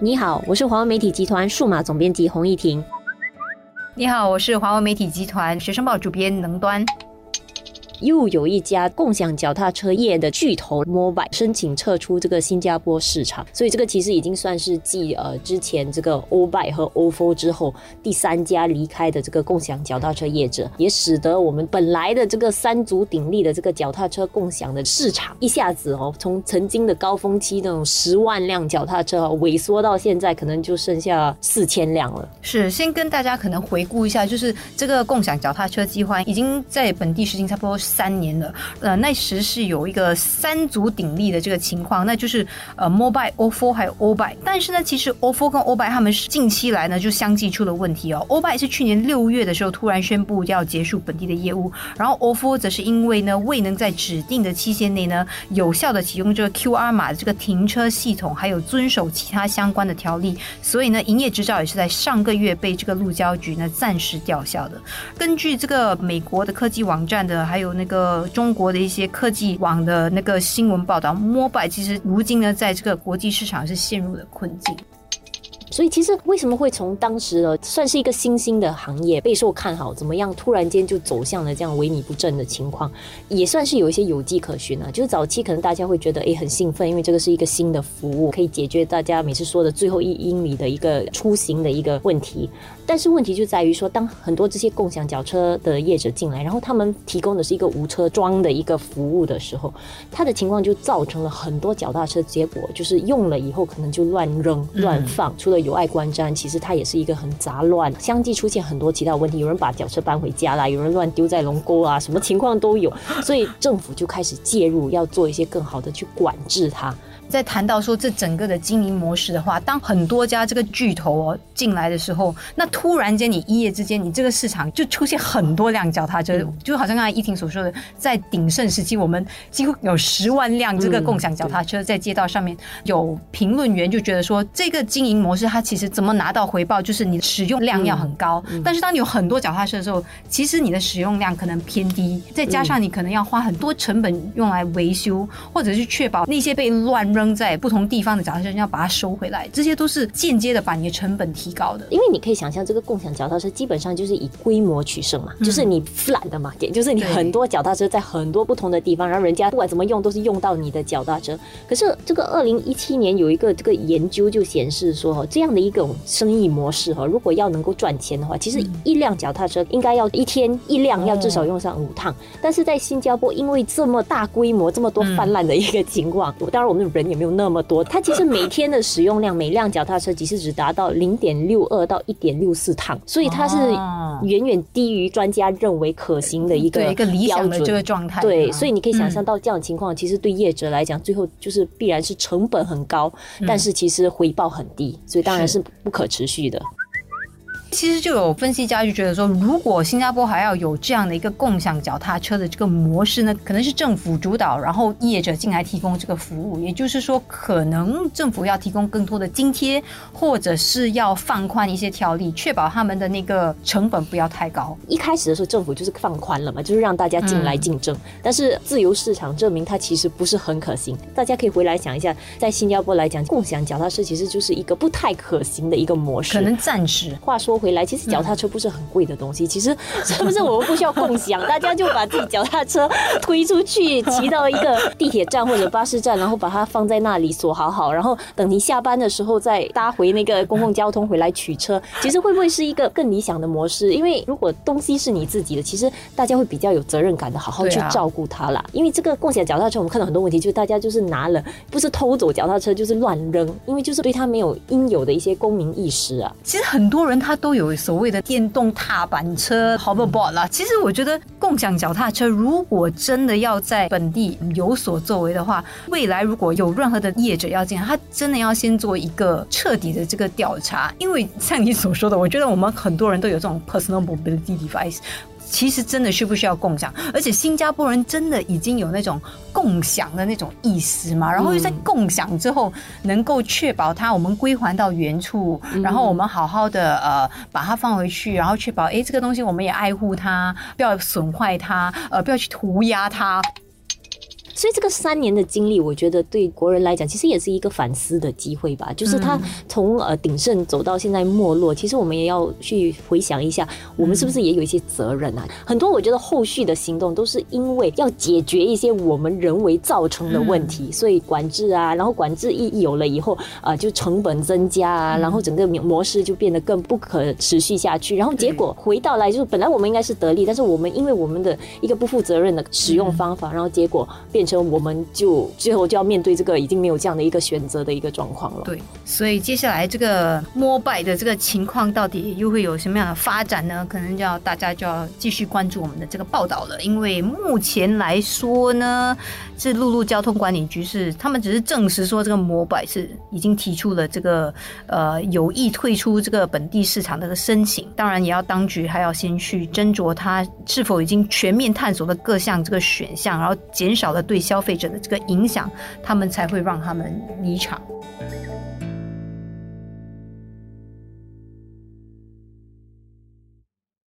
你好，我是华为媒体集团数码总编辑洪艺婷。你好，我是华为媒体集团学生报主编能端。又有一家共享脚踏车业的巨头 Mobile 申请撤出这个新加坡市场，所以这个其实已经算是继呃之前这个 o b i 和 ofo 之后第三家离开的这个共享脚踏车业者，也使得我们本来的这个三足鼎立的这个脚踏车共享的市场一下子哦，从曾经的高峰期那种十万辆脚踏车萎缩到现在可能就剩下四千辆了。是，先跟大家可能回顾一下，就是这个共享脚踏车计划已经在本地实行差不多。三年了，呃，那时是有一个三足鼎立的这个情况，那就是呃，mobile、ofo 还有 o b i 但是呢，其实 ofo 跟 o b i 他们近期来呢就相继出了问题哦。o b i 是去年六月的时候突然宣布要结束本地的业务，然后 ofo 则是因为呢未能在指定的期限内呢有效的启用这个 QR 码的这个停车系统，还有遵守其他相关的条例，所以呢营业执照也是在上个月被这个路交局呢暂时吊销的。根据这个美国的科技网站的还有那。个中国的一些科技网的那个新闻报道摩拜其实如今呢，在这个国际市场是陷入了困境。所以其实为什么会从当时呢算是一个新兴的行业备受看好，怎么样突然间就走向了这样萎靡不振的情况，也算是有一些有迹可循啊。就是早期可能大家会觉得哎很兴奋，因为这个是一个新的服务，可以解决大家每次说的最后一英里的一个出行的一个问题。但是问题就在于说，当很多这些共享脚车的业者进来，然后他们提供的是一个无车桩的一个服务的时候，他的情况就造成了很多脚踏车，结果就是用了以后可能就乱扔乱放，除 了有碍观瞻，其实它也是一个很杂乱，相继出现很多其他问题。有人把脚车搬回家啦，有人乱丢在龙沟啊，什么情况都有。所以政府就开始介入，要做一些更好的去管制它。在谈到说这整个的经营模式的话，当很多家这个巨头哦进来的时候，那突然间你一夜之间，你这个市场就出现很多辆脚踏车，就好像刚才依婷所说的，在鼎盛时期，我们几乎有十万辆这个共享脚踏车在街道上面。有评论员就觉得说，这个经营模式它其实怎么拿到回报，就是你的使用量要很高。但是当你有很多脚踏车的时候，其实你的使用量可能偏低，再加上你可能要花很多成本用来维修，或者是确保那些被乱。扔在不同地方的脚踏车要把它收回来，这些都是间接的把你的成本提高的。因为你可以想象，这个共享脚踏车基本上就是以规模取胜嘛，就是你 flat 的嘛，就是你很多脚踏车在很多不同的地方，然后人家不管怎么用都是用到你的脚踏车。可是这个二零一七年有一个这个研究就显示说，这样的一种生意模式哈，如果要能够赚钱的话，其实一辆脚踏车应该要一天一辆，要至少用上五趟。但是在新加坡，因为这么大规模、这么多泛滥的一个情况，当然我们的人。也没有那么多，它其实每天的使用量，每辆脚踏车其实只达到零点六二到一点六四趟，所以它是远远低于专家认为可行的一个一个理想的这个状态。对，所以你可以想象到这样的情况，其实对业者来讲，最后就是必然是成本很高，但是其实回报很低，所以当然是不可持续的。其实就有分析家就觉得说，如果新加坡还要有这样的一个共享脚踏车的这个模式呢，可能是政府主导，然后业者进来提供这个服务。也就是说，可能政府要提供更多的津贴，或者是要放宽一些条例，确保他们的那个成本不要太高。一开始的时候，政府就是放宽了嘛，就是让大家进来竞争。但是自由市场证明它其实不是很可行。大家可以回来想一下，在新加坡来讲，共享脚踏车其实就是一个不太可行的一个模式。可能暂时。话说。回来，其实脚踏车不是很贵的东西。其实是不是我们不需要共享？大家就把自己脚踏车推出去，骑到一个地铁站或者巴士站，然后把它放在那里锁好好，然后等你下班的时候再搭回那个公共交通回来取车。其实会不会是一个更理想的模式？因为如果东西是你自己的，其实大家会比较有责任感的，好好去照顾它啦。因为这个共享脚踏车，我们看到很多问题，就是大家就是拿了不是偷走脚踏车，就是乱扔，因为就是对他没有应有的一些公民意识啊。其实很多人他都。有所谓的电动踏板车 hoverboard 啦，其实我觉得共享脚踏车如果真的要在本地有所作为的话，未来如果有任何的业者要进来，他真的要先做一个彻底的这个调查，因为像你所说的，我觉得我们很多人都有这种 personal mobility device。其实真的需不需要共享？而且新加坡人真的已经有那种共享的那种意识嘛？然后又在共享之后，能够确保它我们归还到原处，然后我们好好的呃把它放回去，然后确保哎这个东西我们也爱护它，不要损坏它，呃不要去涂鸦它。所以这个三年的经历，我觉得对国人来讲，其实也是一个反思的机会吧。就是他从呃鼎盛走到现在没落，其实我们也要去回想一下，我们是不是也有一些责任啊？很多我觉得后续的行动都是因为要解决一些我们人为造成的问题，所以管制啊，然后管制一有了以后啊，就成本增加啊，然后整个模式就变得更不可持续下去，然后结果回到来就是本来我们应该是得利，但是我们因为我们的一个不负责任的使用方法，然后结果变成我们就最后就要面对这个已经没有这样的一个选择的一个状况了。对，所以接下来这个摩拜的这个情况到底又会有什么样的发展呢？可能就要大家就要继续关注我们的这个报道了。因为目前来说呢，是陆路交通管理局是他们只是证实说这个摩拜是已经提出了这个呃有意退出这个本地市场的申请，当然也要当局还要先去斟酌它是否已经全面探索了各项这个选项，然后减少了对对消费者的这个影响，他们才会让他们离场。